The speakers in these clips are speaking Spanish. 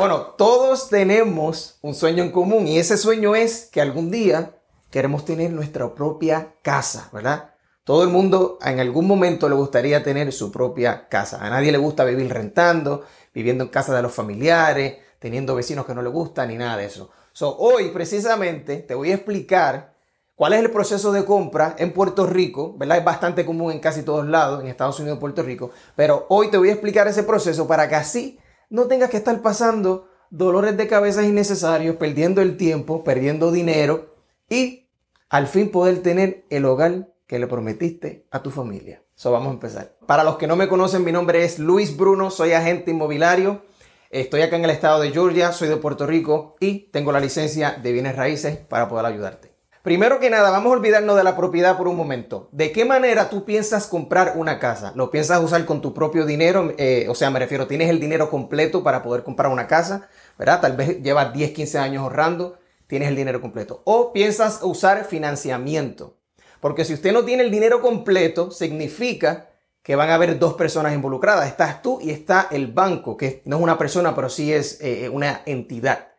Bueno, todos tenemos un sueño en común y ese sueño es que algún día queremos tener nuestra propia casa, ¿verdad? Todo el mundo en algún momento le gustaría tener su propia casa. A nadie le gusta vivir rentando, viviendo en casa de los familiares, teniendo vecinos que no le gustan ni nada de eso. So, hoy precisamente te voy a explicar cuál es el proceso de compra en Puerto Rico, ¿verdad? Es bastante común en casi todos lados, en Estados Unidos y Puerto Rico, pero hoy te voy a explicar ese proceso para que así no tengas que estar pasando dolores de cabeza innecesarios, perdiendo el tiempo, perdiendo dinero y al fin poder tener el hogar que le prometiste a tu familia. So, vamos a empezar. Para los que no me conocen, mi nombre es Luis Bruno, soy agente inmobiliario. Estoy acá en el estado de Georgia, soy de Puerto Rico y tengo la licencia de bienes raíces para poder ayudarte. Primero que nada, vamos a olvidarnos de la propiedad por un momento. ¿De qué manera tú piensas comprar una casa? ¿Lo piensas usar con tu propio dinero? Eh, o sea, me refiero, ¿tienes el dinero completo para poder comprar una casa? ¿Verdad? Tal vez llevas 10, 15 años ahorrando, tienes el dinero completo. O piensas usar financiamiento. Porque si usted no tiene el dinero completo, significa que van a haber dos personas involucradas. Estás tú y está el banco, que no es una persona, pero sí es eh, una entidad.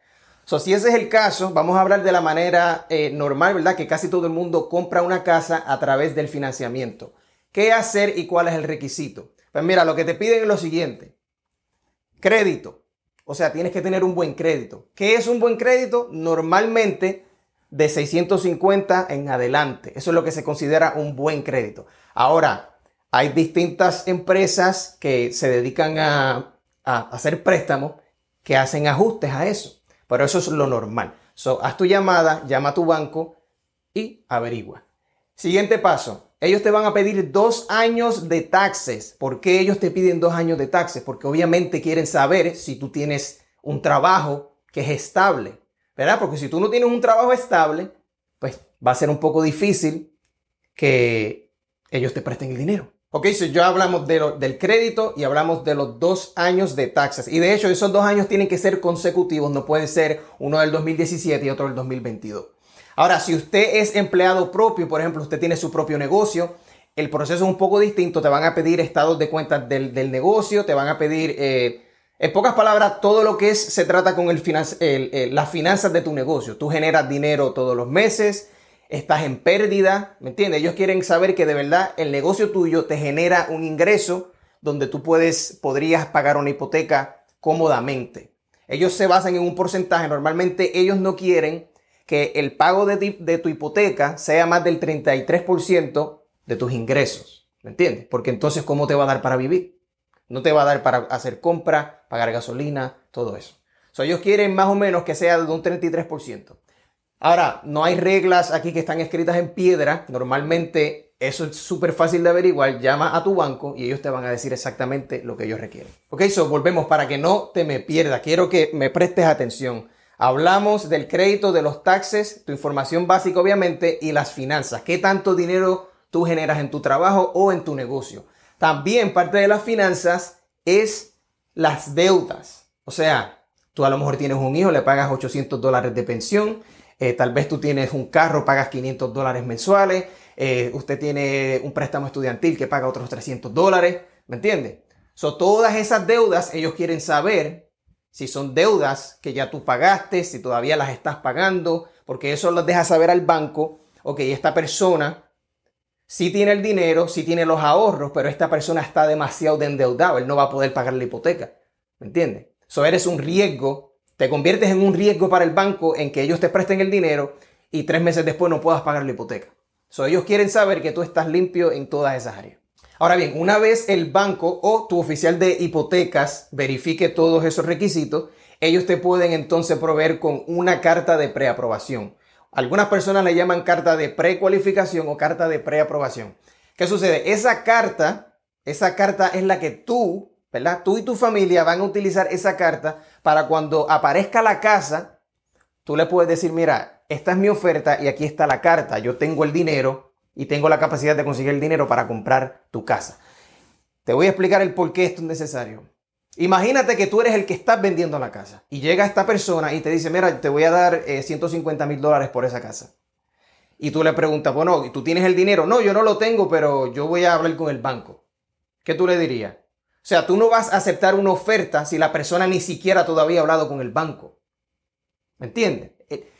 Si ese es el caso, vamos a hablar de la manera eh, normal, ¿verdad? Que casi todo el mundo compra una casa a través del financiamiento. ¿Qué hacer y cuál es el requisito? Pues mira, lo que te piden es lo siguiente. Crédito. O sea, tienes que tener un buen crédito. ¿Qué es un buen crédito? Normalmente de 650 en adelante. Eso es lo que se considera un buen crédito. Ahora, hay distintas empresas que se dedican a, hacer préstamos que hacen ajustes a eso. Pero eso es lo normal. So, haz tu llamada, llama a tu banco y averigua. Siguiente paso. Ellos te van a pedir dos años de taxes. ¿Por qué ellos te piden dos años de taxes? Porque obviamente quieren saber si tú tienes un trabajo que es estable. ¿verdad? Porque si tú no tienes un trabajo estable, pues va a ser un poco difícil que ellos te presten el dinero. Ok, si ya hablamos de del crédito y hablamos de los dos años de taxas. Y de hecho, esos dos años tienen que ser consecutivos, no puede ser uno del 2017 y otro del 2022. Ahora, si usted es empleado propio, por ejemplo, usted tiene su propio negocio, el proceso es un poco distinto. Te van a pedir estados de cuentas del, negocio, te van a pedir eh, en pocas palabras, todo lo que se trata con las finanzas de tu negocio. Tú generas dinero todos los meses, estás en pérdida, ¿me entiendes? Ellos quieren saber que de verdad el negocio tuyo te genera un ingreso donde tú puedes, podrías pagar una hipoteca cómodamente. Ellos se basan en un porcentaje. Normalmente ellos no quieren que el pago de, de tu hipoteca sea más del 33% de tus ingresos. ¿Me entiendes? Porque entonces, ¿cómo te va a dar para vivir? No te va a dar para hacer compra, pagar gasolina, todo eso. So, ellos quieren más o menos que sea de un 33%. Ahora, no hay reglas aquí que están escritas en piedra. Normalmente eso es súper fácil de averiguar. Llama a tu banco y ellos te van a decir exactamente lo que ellos requieren. Ok, so volvemos para que no te me pierdas. Quiero que me prestes atención. Hablamos del crédito, de los taxes, tu información básica obviamente y las finanzas. ¿Qué tanto dinero tú generas en tu trabajo o en tu negocio? También parte de las finanzas es las deudas. O sea, tú a lo mejor tienes un hijo, le pagas 800 dólares de pensión, eh, tal vez tú tienes un carro, pagas 500 dólares mensuales, eh, usted tiene un préstamo estudiantil que paga otros 300 dólares, ¿me entiende? So, todas esas deudas, ellos quieren saber si son deudas que ya tú pagaste, si todavía las estás pagando, porque eso los deja saber al banco, ok, esta persona si tiene el dinero, si tiene los ahorros, pero esta persona está demasiado endeudado, él no va a poder pagar la hipoteca. ¿Me entiendes? So eres un riesgo, te conviertes en un riesgo para el banco en que ellos te presten el dinero y tres meses después no puedas pagar la hipoteca. So ellos quieren saber que tú estás limpio en todas esas áreas. Ahora bien, una vez el banco o tu oficial de hipotecas verifique todos esos requisitos, ellos te pueden entonces proveer con una carta de preaprobación. Algunas personas le llaman carta de precualificación o carta de preaprobación. ¿Qué sucede? Esa carta, esa carta es la que tú, ¿verdad? Tú y tu familia van a utilizar esa carta para cuando aparezca la casa, tú le puedes decir, mira, esta es mi oferta y aquí está la carta. Yo tengo el dinero y tengo la capacidad de conseguir el dinero para comprar tu casa. Te voy a explicar el por qué esto es necesario. Imagínate que tú eres el que estás vendiendo la casa y llega esta persona y te dice, mira, te voy a dar 150 eh, mil dólares por esa casa. Y tú le preguntas, bueno, ¿tú tienes el dinero? No, yo no lo tengo, pero yo voy a hablar con el banco. ¿Qué tú le dirías? O sea, tú no vas a aceptar una oferta si la persona ni siquiera todavía ha hablado con el banco. ¿Me entiendes? Eh,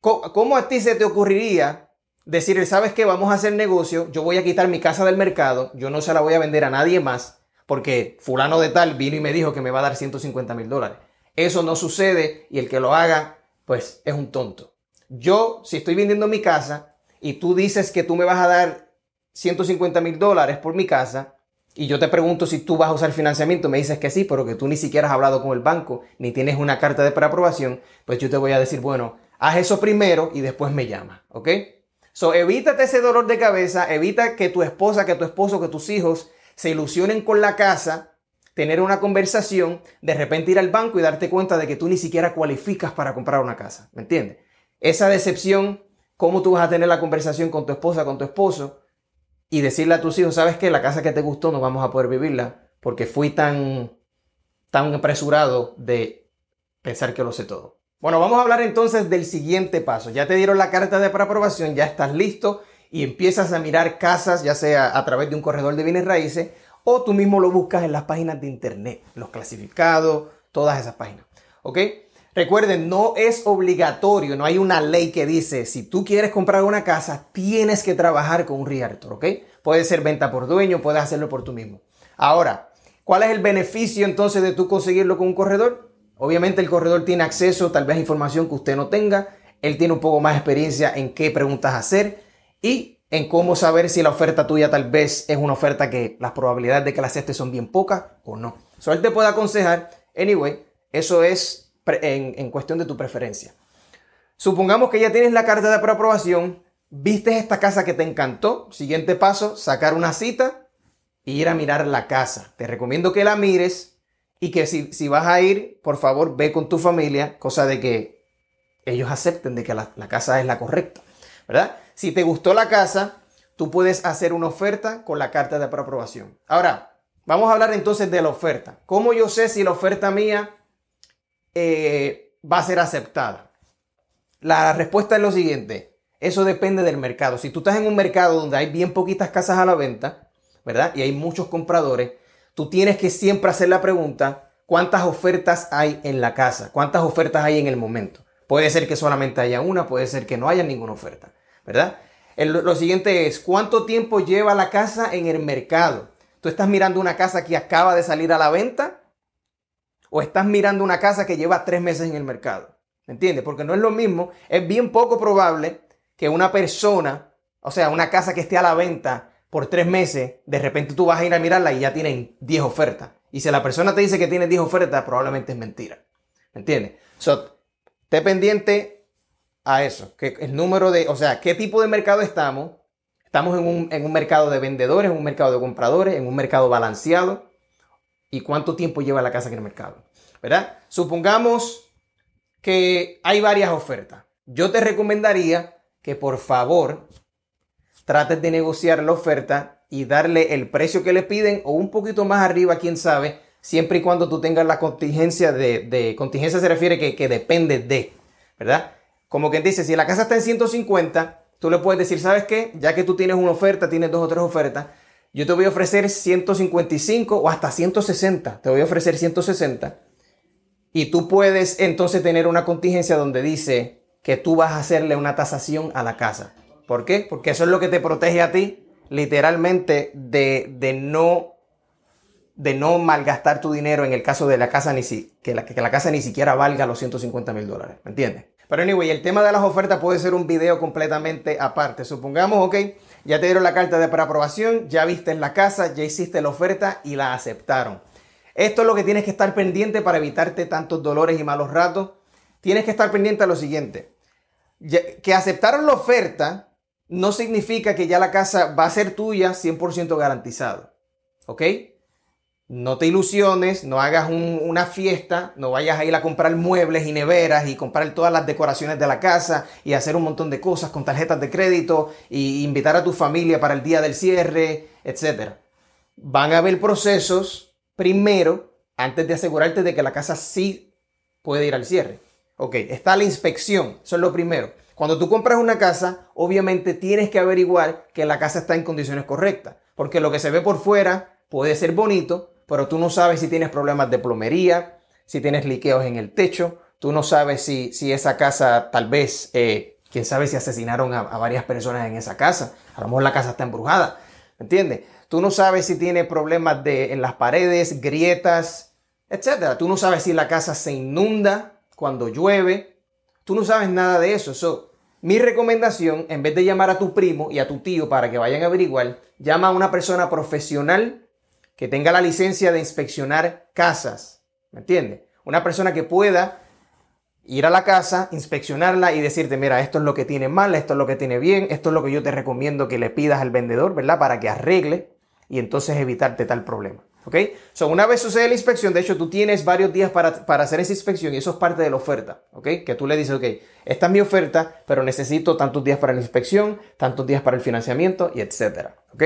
¿Cómo a ti se te ocurriría decir, sabes qué, vamos a hacer negocio, yo voy a quitar mi casa del mercado, yo no se la voy a vender a nadie más, porque fulano de tal vino y me dijo que me va a dar 150 mil dólares. Eso no sucede y el que lo haga, pues es un tonto. Yo, si estoy vendiendo mi casa y tú dices que tú me vas a dar 150 mil dólares por mi casa, y yo te pregunto si tú vas a usar financiamiento, me dices que sí, pero que tú ni siquiera has hablado con el banco, ni tienes una carta de preaprobación, pues yo te voy a decir, bueno, haz eso primero y después me llama, ¿ok? So, evítate ese dolor de cabeza, evita que tu esposa, que tu esposo, que tus hijos se ilusionen con la casa, tener una conversación, de repente ir al banco y darte cuenta de que tú ni siquiera cualificas para comprar una casa, ¿me entiendes? Esa decepción, cómo tú vas a tener la conversación con tu esposa, con tu esposo, y decirle a tus hijos, sabes que la casa que te gustó no vamos a poder vivirla porque fui tan, tan apresurado de pensar que lo sé todo. Bueno, vamos a hablar entonces del siguiente paso. Ya te dieron la carta de preaprobación, ya estás listo y empiezas a mirar casas, ya sea a través de un corredor de bienes raíces o tú mismo lo buscas en las páginas de internet, los clasificados, todas esas páginas. ¿Ok? Recuerden, no es obligatorio, no hay una ley que dice, si tú quieres comprar una casa, tienes que trabajar con un realtor, ¿ok? Puede ser venta por dueño, puedes hacerlo por tú mismo. Ahora, ¿cuál es el beneficio entonces de tú conseguirlo con un corredor? Obviamente el corredor tiene acceso tal vez a información que usted no tenga, él tiene un poco más experiencia en qué preguntas hacer y en cómo saber si la oferta tuya tal vez es una oferta que las probabilidades de que la acepte son bien pocas o no. So, él te puede aconsejar, anyway, eso es en, cuestión de tu preferencia. Supongamos que ya tienes la carta de preaprobación, viste esta casa que te encantó. Siguiente paso, sacar una cita e ir a mirar la casa. Te recomiendo que la mires y que si, si vas a ir, por favor, ve con tu familia, cosa de que ellos acepten de que la, la casa es la correcta. ¿Verdad? Si te gustó la casa, tú puedes hacer una oferta con la carta de preaprobación. Ahora, vamos a hablar entonces de la oferta. ¿Cómo yo sé si la oferta mía eh, va a ser aceptada? La respuesta es lo siguiente. Eso depende del mercado. Si tú estás en un mercado donde hay bien poquitas casas a la venta, ¿verdad? Y hay muchos compradores, tú tienes que siempre hacer la pregunta, ¿cuántas ofertas hay en la casa? ¿Cuántas ofertas hay en el momento? Puede ser que solamente haya una, puede ser que no haya ninguna oferta, ¿verdad? lo siguiente es, ¿cuánto tiempo lleva la casa en el mercado? Tú estás mirando una casa que acaba de salir a la venta o estás mirando una casa que lleva tres meses en el mercado. ¿Me entiendes? Porque no es lo mismo. Es bien poco probable que una persona, o sea, una casa que esté a la venta por tres meses, de repente tú vas a ir a mirarla y ya tienen 10 ofertas. Y si la persona te dice que tiene 10 ofertas, probablemente es mentira. ¿Me entiendes? So, esté pendiente a eso. Que el número de, o sea, qué tipo de mercado estamos. Estamos en un, en un mercado de vendedores, en un mercado de compradores, en un mercado balanceado y cuánto tiempo lleva la casa en el mercado. ¿Verdad? Supongamos que hay varias ofertas. Yo te recomendaría que por favor trates de negociar la oferta y darle el precio que le piden o un poquito más arriba, quién sabe, siempre y cuando tú tengas la contingencia de, contingencia se refiere que, que depende de, ¿verdad? Como quien dice, si la casa está en 150, tú le puedes decir, ¿sabes qué? Ya que tú tienes una oferta, tienes dos o tres ofertas, yo te voy a ofrecer 155 o hasta 160. Te voy a ofrecer 160. Y tú puedes entonces tener una contingencia donde dice que tú vas a hacerle una tasación a la casa. ¿Por qué? Porque eso es lo que te protege a ti literalmente de, no de no malgastar tu dinero en el caso de la casa ni si, que, la, que la casa ni siquiera valga los 150 mil dólares. ¿Me entiendes? Pero anyway, el tema de las ofertas puede ser un video completamente aparte. Supongamos, ok, ya te dieron la carta de preaprobación, ya viste en la casa, ya hiciste la oferta y la aceptaron. Esto es lo que tienes que estar pendiente para evitarte tantos dolores y malos ratos. Tienes que estar pendiente a lo siguiente. Que aceptaron la oferta no significa que ya la casa va a ser tuya 100% garantizado. ¿Ok? No te ilusiones, no hagas una fiesta, no vayas a ir a comprar muebles y neveras y comprar todas las decoraciones de la casa y hacer un montón de cosas con tarjetas de crédito y invitar a tu familia para el día del cierre, etc. Van a haber procesos primero antes de asegurarte de que la casa sí puede ir al cierre. Ok, está la inspección, eso es lo primero. Cuando tú compras una casa, obviamente tienes que averiguar que la casa está en condiciones correctas, porque lo que se ve por fuera puede ser bonito, pero tú no sabes si tienes problemas de plomería, si tienes liqueos en el techo, tú no sabes si, si esa casa tal vez, eh, quién sabe si asesinaron a, varias personas en esa casa, a lo mejor la casa está embrujada, ¿me entiendes? Tú no sabes si tiene problemas de, en las paredes, grietas, etc. Tú no sabes si la casa se inunda cuando llueve, tú no sabes nada de eso. So, mi recomendación, en vez de llamar a tu primo y a tu tío para que vayan a averiguar, llama a una persona profesional que tenga la licencia de inspeccionar casas ¿Me entiendes? Una persona que pueda ir a la casa, inspeccionarla y decirte, mira, esto es lo que tiene mal, esto es lo que tiene bien, esto es lo que yo te recomiendo que le pidas al vendedor, ¿verdad? Para que arregle y entonces evitarte tal problema. ¿Ok? So, una vez sucede la inspección, de hecho, tú tienes varios días para, para, hacer esa inspección y eso es parte de la oferta. ¿Ok? Que tú le dices, ok, esta es mi oferta, pero necesito tantos días para la inspección, tantos días para el financiamiento y etcétera. ¿Ok?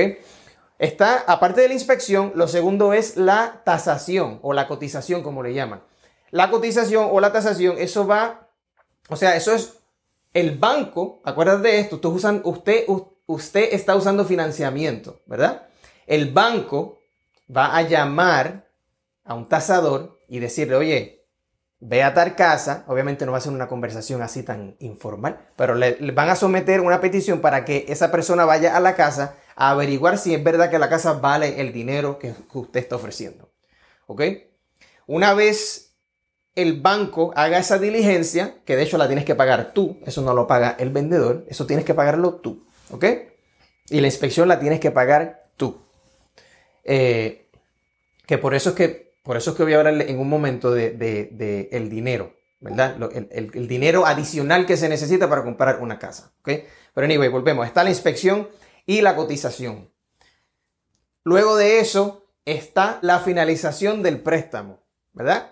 Está, aparte de la inspección, lo segundo es la tasación o la cotización, como le llaman. La cotización o la tasación, eso va, o sea, eso es el banco, acuérdate de esto, usted, usted, usted está usando financiamiento, ¿verdad? El banco va a llamar a un tasador y decirle, oye, ve a tal casa, obviamente no va a ser una conversación así tan informal, pero le, van a someter una petición para que esa persona vaya a la casa a averiguar si es verdad que la casa vale el dinero que, usted está ofreciendo. ¿Ok? Una vez el banco haga esa diligencia, que de hecho la tienes que pagar tú, eso no lo paga el vendedor, eso tienes que pagarlo tú. ¿Ok? Y la inspección la tienes que pagar tú. Eh, que por eso es que, por eso es que voy a hablarle en un momento de, el dinero, ¿verdad? El, el, dinero adicional que se necesita para comprar una casa. ¿Ok? Pero anyway, volvemos. Está la inspección y la cotización. Luego de eso está la finalización del préstamo, ¿verdad?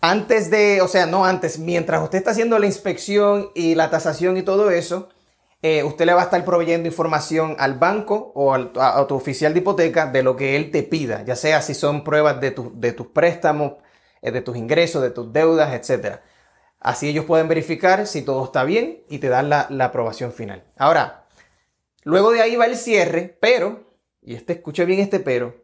Antes de, o sea, no antes, mientras usted está haciendo la inspección y la tasación y todo eso, eh, usted le va a estar proveyendo información al banco o a, tu oficial de hipoteca de lo que él te pida, ya sea si son pruebas de, de tus préstamos, eh, de tus ingresos, de tus deudas, etc. Así ellos pueden verificar si todo está bien y te dan la, la aprobación final. Ahora, Luego de ahí va el cierre, pero, y este escuche bien este pero,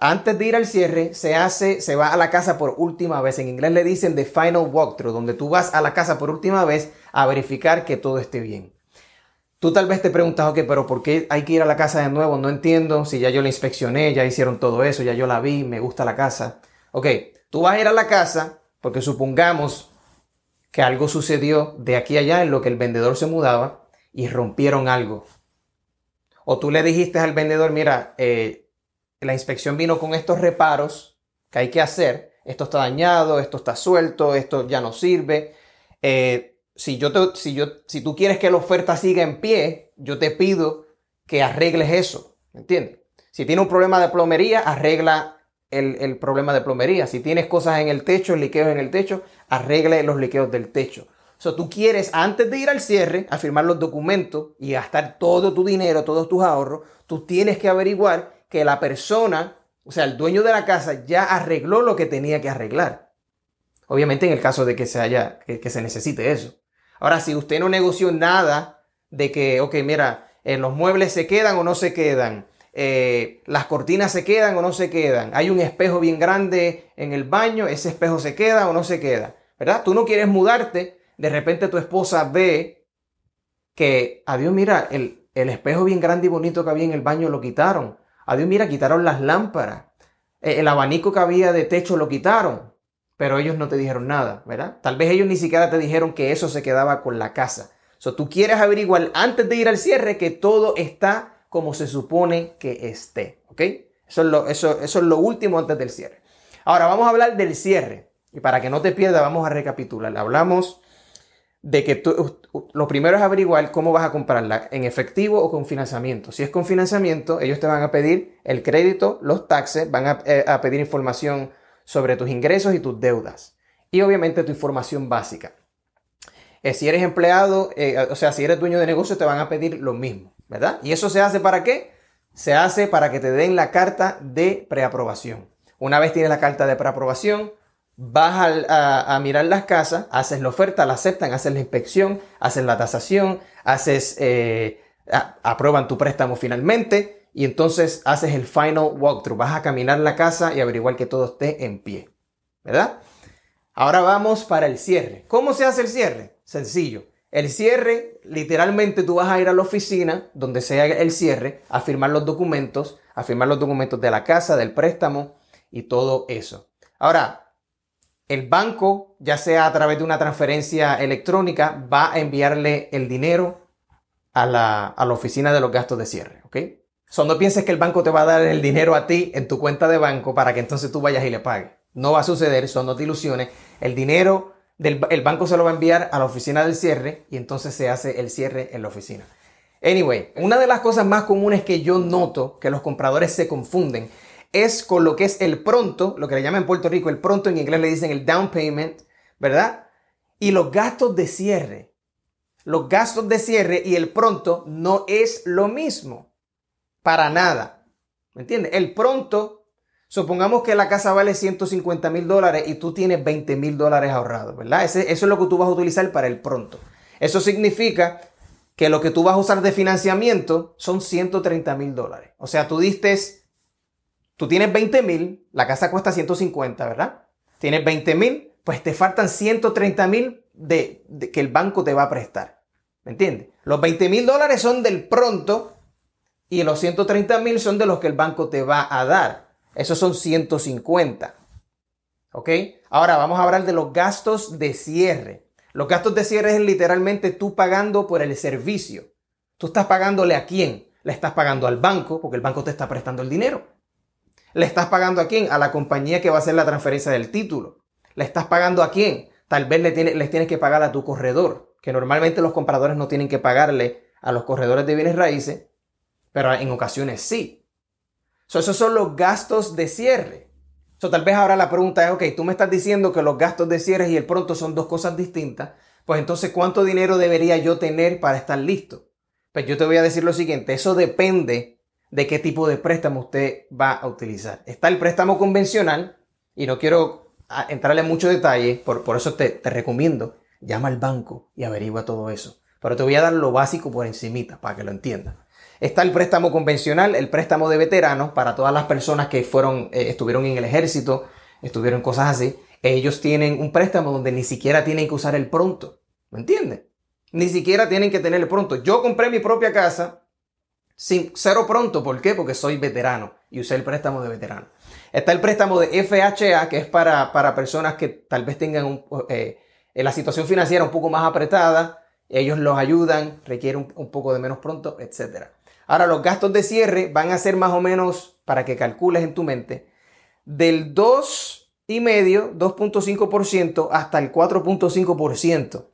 antes de ir al cierre se hace, se va a la casa por última vez. En inglés le dicen the final walkthrough, donde tú vas a la casa por última vez a verificar que todo esté bien. Tú tal vez te preguntas, ok, pero ¿por qué hay que ir a la casa de nuevo? No entiendo, si ya yo la inspeccioné, ya hicieron todo eso, ya yo la vi, me gusta la casa. Ok, tú vas a ir a la casa porque supongamos que algo sucedió de aquí a allá en lo que el vendedor se mudaba y rompieron algo. O tú le dijiste al vendedor, mira, eh, la inspección vino con estos reparos que hay que hacer. Esto está dañado, esto está suelto, esto ya no sirve. Eh, si, yo te, si, yo, si tú quieres que la oferta siga en pie, yo te pido que arregles eso. ¿Entiendes? Si tiene un problema de plomería, arregla el, el, problema de plomería. Si tienes cosas en el techo, liqueos en el techo, arregle los liqueos del techo. O tú quieres, antes de ir al cierre, a firmar los documentos y gastar todo tu dinero, todos tus ahorros, tú tienes que averiguar que la persona, o sea, el dueño de la casa ya arregló lo que tenía que arreglar. Obviamente en el caso de que se haya, que, se necesite eso. Ahora, si usted no negoció nada de que, ok, mira, eh, los muebles se quedan o no se quedan, eh, las cortinas se quedan o no se quedan, hay un espejo bien grande en el baño, ese espejo se queda o no se queda, ¿verdad? Tú no quieres mudarte de repente tu esposa ve que, adiós, mira, el, el espejo bien grande y bonito que había en el baño lo quitaron. Adiós, mira, quitaron las lámparas. E, el abanico que había de techo lo quitaron. Pero ellos no te dijeron nada, ¿verdad? Tal vez ellos ni siquiera te dijeron que eso se quedaba con la casa. So, tú quieres averiguar antes de ir al cierre que todo está como se supone que esté, ¿ok? Eso es lo, eso, eso es lo último antes del cierre. Ahora vamos a hablar del cierre. Y para que no te pierdas, vamos a recapitular. Hablamos de que tú, lo primero es averiguar cómo vas a comprarla, en efectivo o con financiamiento. Si es con financiamiento, ellos te van a pedir el crédito, los taxes, van a, eh, pedir información sobre tus ingresos y tus deudas. Y obviamente tu información básica. Eh, si eres empleado, eh, o sea, si eres dueño de negocio, te van a pedir lo mismo, ¿verdad? ¿Y eso se hace para qué? Se hace para que te den la carta de preaprobación. Una vez tienes la carta de preaprobación, vas a, mirar las casas, haces la oferta, la aceptan, haces la inspección, haces la tasación, haces, eh, aprueban tu préstamo finalmente y entonces haces el final walkthrough. Vas a caminar la casa y averiguar que todo esté en pie. ¿Verdad? Ahora vamos para el cierre. ¿Cómo se hace el cierre? Sencillo. El cierre, literalmente tú vas a ir a la oficina donde sea el cierre, a firmar los documentos, a firmar los documentos de la casa, del préstamo y todo eso. Ahora, el banco, ya sea a través de una transferencia electrónica, va a enviarle el dinero a la, oficina de los gastos de cierre, ¿ok? So, no pienses que el banco te va a dar el dinero a ti en tu cuenta de banco para que entonces tú vayas y le pagues. No va a suceder, eso no te ilusiones. El dinero el banco se lo va a enviar a la oficina del cierre y entonces se hace el cierre en la oficina. Anyway, una de las cosas más comunes que yo noto que los compradores se confunden es con lo que es el pronto, lo que le llaman en Puerto Rico el pronto, en inglés le dicen el down payment, ¿verdad? Y los gastos de cierre. Los gastos de cierre y el pronto no es lo mismo. Para nada. ¿Me entiendes? El pronto Supongamos que la casa vale 150 mil dólares y tú tienes 20 mil dólares ahorrados, ¿verdad? eso es lo que tú vas a utilizar para el pronto. Eso significa que lo que tú vas a usar de financiamiento son 130 mil dólares. O sea, tú diste, tú tienes 20 mil, la casa cuesta 150, ¿verdad? Tienes 20 mil, pues te faltan 130 mil de, que el banco te va a prestar. ¿Me entiendes? Los 20 mil dólares son del pronto y los 130 mil son de los que el banco te va a dar. Esos son 150. ¿Ok? Ahora vamos a hablar de los gastos de cierre. Los gastos de cierre es literalmente tú pagando por el servicio. ¿Tú estás pagándole a quién? Le estás pagando al banco porque el banco te está prestando el dinero. ¿Le estás pagando a quién? A la compañía que va a hacer la transferencia del título. ¿Le estás pagando a quién? Tal vez le les tienes que pagar a tu corredor, que normalmente los compradores no tienen que pagarle a los corredores de bienes raíces, pero en ocasiones sí esos son los gastos de cierre. So, tal vez ahora la pregunta es, ok, tú me estás diciendo que los gastos de cierre y el pronto son dos cosas distintas, pues entonces, ¿cuánto dinero debería yo tener para estar listo? Pues yo te voy a decir lo siguiente, eso depende de qué tipo de préstamo usted va a utilizar. Está el préstamo convencional, y no quiero entrarle en mucho detalle, por, por eso te, te recomiendo, llama al banco y averigua todo eso. Pero te voy a dar lo básico por encimita para que lo entiendas. Está el préstamo convencional, el préstamo de veteranos para todas las personas que fueron, eh, estuvieron en el ejército, estuvieron cosas así. Ellos tienen un préstamo donde ni siquiera tienen que usar el pronto. ¿Me entiendes? Ni siquiera tienen que tener el pronto. Yo compré mi propia casa sin cero pronto. ¿Por qué? Porque soy veterano y usé el préstamo de veterano. Está el préstamo de FHA, que es para, para personas que tal vez tengan un, eh, la situación financiera un poco más apretada. Ellos los ayudan, requieren un, un poco de menos pronto, etcétera. Ahora, los gastos de cierre van a ser más o menos, para que calcules en tu mente, del 2,5%, 2.5% hasta el 4.5%.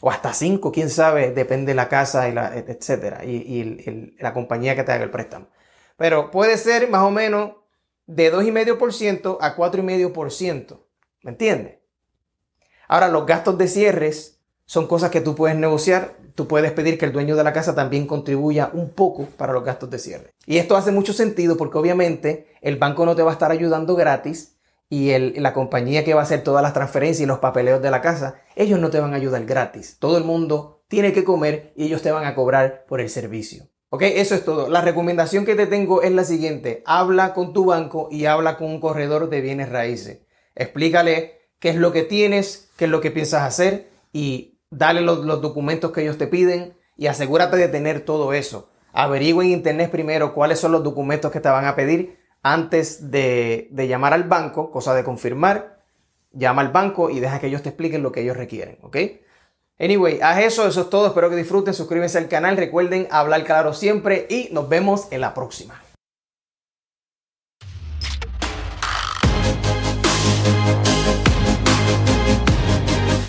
O hasta 5, quién sabe, depende de la casa, y la, etcétera, y, la compañía que te haga el préstamo. Pero puede ser más o menos de 2,5% a 4,5%. ¿Me entiendes? Ahora, los gastos de cierres son cosas que tú puedes negociar tú puedes pedir que el dueño de la casa también contribuya un poco para los gastos de cierre. Y esto hace mucho sentido porque obviamente el banco no te va a estar ayudando gratis y la compañía que va a hacer todas las transferencias y los papeleos de la casa, ellos no te van a ayudar gratis. Todo el mundo tiene que comer y ellos te van a cobrar por el servicio. Ok, eso es todo. La recomendación que te tengo es la siguiente. Habla con tu banco y habla con un corredor de bienes raíces. Explícale qué es lo que tienes, qué es lo que piensas hacer y dale los, documentos que ellos te piden y asegúrate de tener todo eso. Averigua en internet primero cuáles son los documentos que te van a pedir antes de, de, llamar al banco, cosa de confirmar. Llama al banco y deja que ellos te expliquen lo que ellos requieren, ¿ok? Anyway, haz eso, eso es todo. Espero que disfruten. Suscríbanse al canal. Recuerden hablar claro siempre y nos vemos en la próxima.